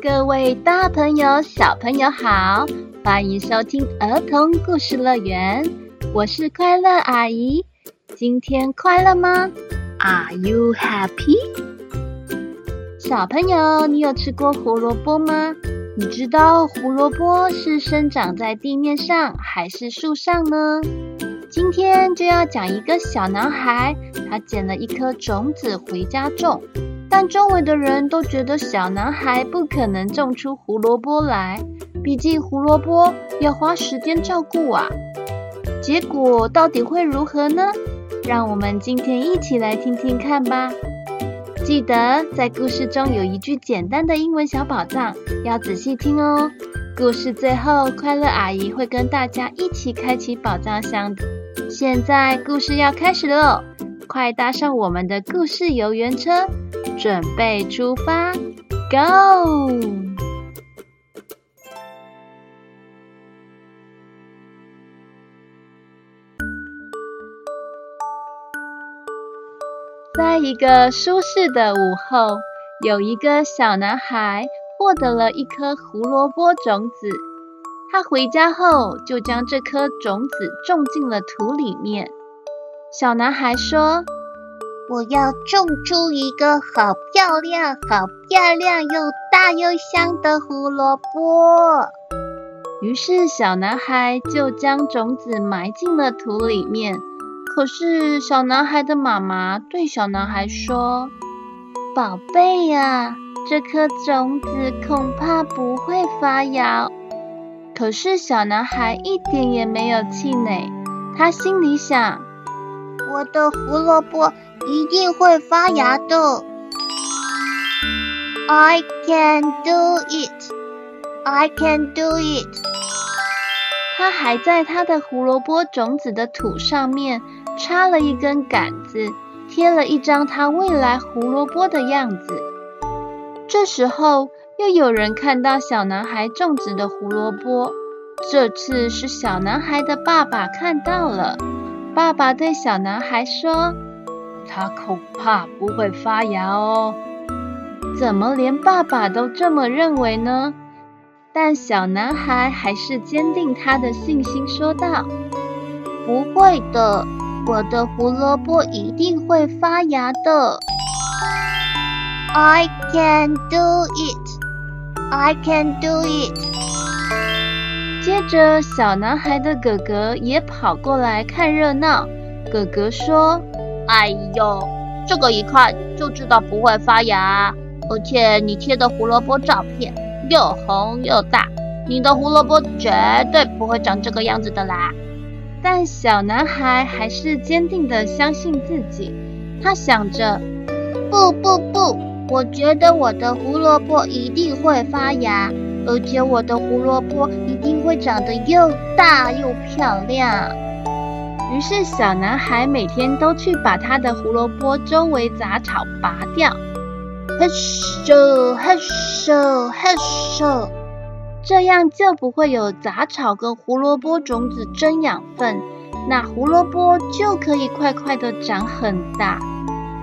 各位大朋友、小朋友好，欢迎收听儿童故事乐园，我是快乐阿姨。今天快乐吗？Are you happy？小朋友，你有吃过胡萝卜吗？你知道胡萝卜是生长在地面上还是树上呢？今天就要讲一个小男孩，他捡了一颗种子回家种。但周围的人都觉得小男孩不可能种出胡萝卜来，毕竟胡萝卜要花时间照顾啊。结果到底会如何呢？让我们今天一起来听听看吧。记得在故事中有一句简单的英文小宝藏，要仔细听哦。故事最后，快乐阿姨会跟大家一起开启宝藏箱。现在故事要开始喽，快搭上我们的故事游园车。准备出发，Go！在一个舒适的午后，有一个小男孩获得了一颗胡萝卜种子。他回家后就将这颗种子种进了土里面。小男孩说，我要种出一个好漂亮、好漂亮又大又香的胡萝卜。于是小男孩就将种子埋进了土里面。可是小男孩的妈妈对小男孩说：“宝贝呀，这颗种子恐怕不会发芽。”可是小男孩一点也没有气馁，他心里想：“我的胡萝卜。”一定会发芽的。I can do it. I can do it. 他还在他的胡萝卜种子的土上面插了一根杆子，贴了一张他未来胡萝卜的样子。这时候，又有人看到小男孩种植的胡萝卜。这次是小男孩的爸爸看到了。爸爸对小男孩说。他恐怕不会发芽哦。怎么连爸爸都这么认为呢？但小男孩还是坚定他的信心，说道：“不会的，我的胡萝卜一定会发芽的。”I can do it. I can do it. 接着，小男孩的哥哥也跑过来看热闹。哥哥说。哎呦，这个一看就知道不会发芽，而且你贴的胡萝卜照片又红又大，你的胡萝卜绝对不会长这个样子的啦。但小男孩还是坚定地相信自己，他想着，不不不，我觉得我的胡萝卜一定会发芽，而且我的胡萝卜一定会长得又大又漂亮。于是，小男孩每天都去把他的胡萝卜周围杂草拔掉，嘿咻嘿咻嘿咻，这样就不会有杂草跟胡萝卜种子争养分，那胡萝卜就可以快快的长很大。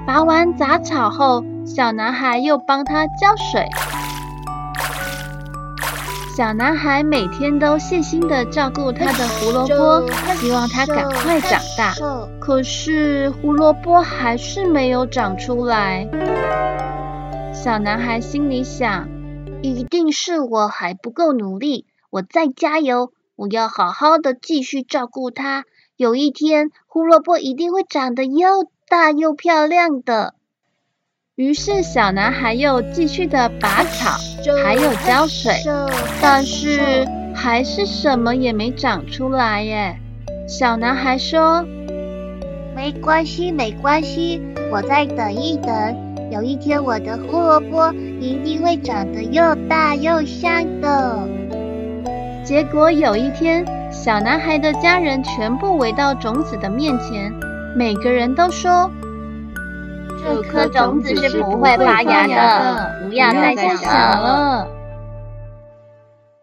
拔完杂草后，小男孩又帮他浇水。小男孩每天都细心的照顾他的胡萝卜，希望他赶快长大。可是胡萝卜还是没有长出来。小男孩心里想：一定是我还不够努力，我再加油，我要好好的继续照顾它。有一天，胡萝卜一定会长得又大又漂亮的。于是，小男孩又继续的拔草，还有浇水，但是还是什么也没长出来耶。小男孩说：“没关系，没关系，我再等一等，有一天我的胡萝卜一定会长得又大又香的。”结果有一天，小男孩的家人全部围到种子的面前，每个人都说。这颗种子是不会发芽的，不要再想了。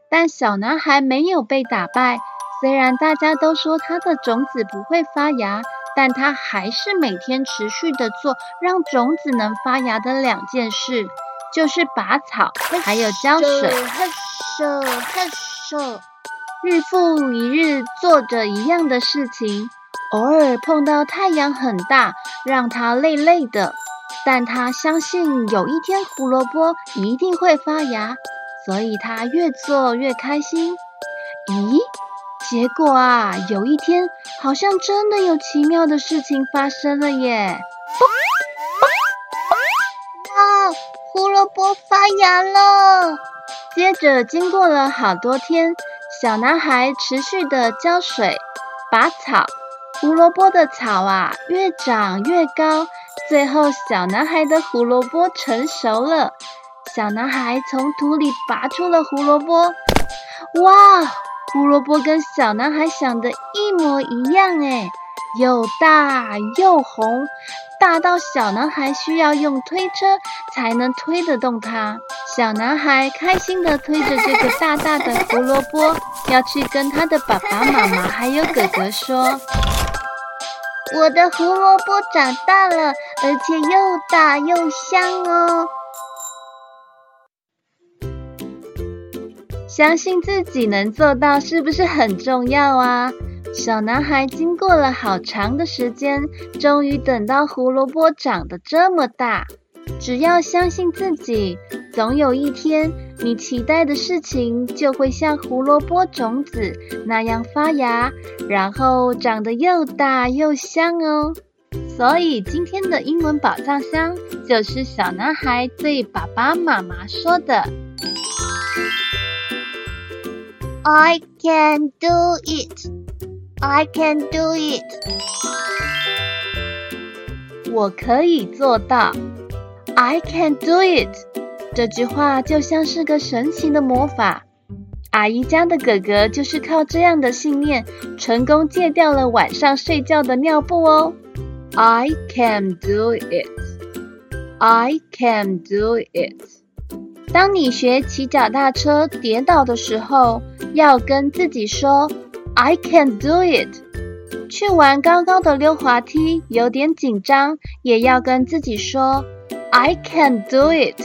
但小男孩没有被打败，虽然大家都说他的种子不会发芽，但他还是每天持续的做让种子能发芽的两件事。就是拔草，还有浇水。嘿咻嘿咻，日复一日做着一样的事情，偶尔碰到太阳很大，让他累累的。但他相信有一天胡萝卜一定会发芽，所以他越做越开心。咦？结果啊，有一天好像真的有奇妙的事情发生了耶！哇，胡萝卜发芽了！接着经过了好多天，小男孩持续的浇水、拔草，胡萝卜的草啊越长越高，最后小男孩的胡萝卜成熟了。小男孩从土里拔出了胡萝卜，哇！胡萝卜跟小男孩想的一模一样哎，又大又红，大到小男孩需要用推车才能推得动它。小男孩开心地推着这个大大的胡萝卜，要去跟他的爸爸妈妈还有哥哥说：“我的胡萝卜长大了，而且又大又香哦。”相信自己能做到，是不是很重要啊？小男孩经过了好长的时间，终于等到胡萝卜长得这么大。只要相信自己，总有一天，你期待的事情就会像胡萝卜种子那样发芽，然后长得又大又香哦。所以今天的英文宝藏箱就是小男孩对爸爸妈妈说的。I can do it. I can do it. 我可以做到。I can do it. 这句话就像是个神奇的魔法。阿姨家的哥哥就是靠这样的信念，成功戒掉了晚上睡觉的尿布哦。I can do it. I can do it. 当你学骑脚踏车跌倒的时候，要跟自己说 "I can do it"。去玩高高的溜滑梯，有点紧张，也要跟自己说 "I can do it"。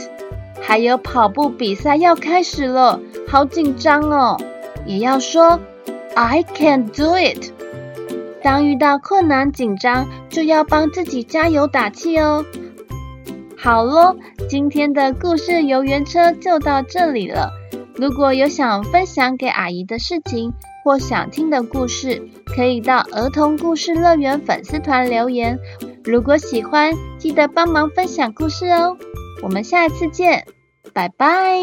还有跑步比赛要开始了，好紧张哦，也要说 "I can do it"。当遇到困难紧张，就要帮自己加油打气哦。好喽，今天的故事游园车就到这里了。如果有想分享给阿姨的事情，或想听的故事，可以到儿童故事乐园粉丝团留言。如果喜欢，记得帮忙分享故事哦。我们下次见，拜拜。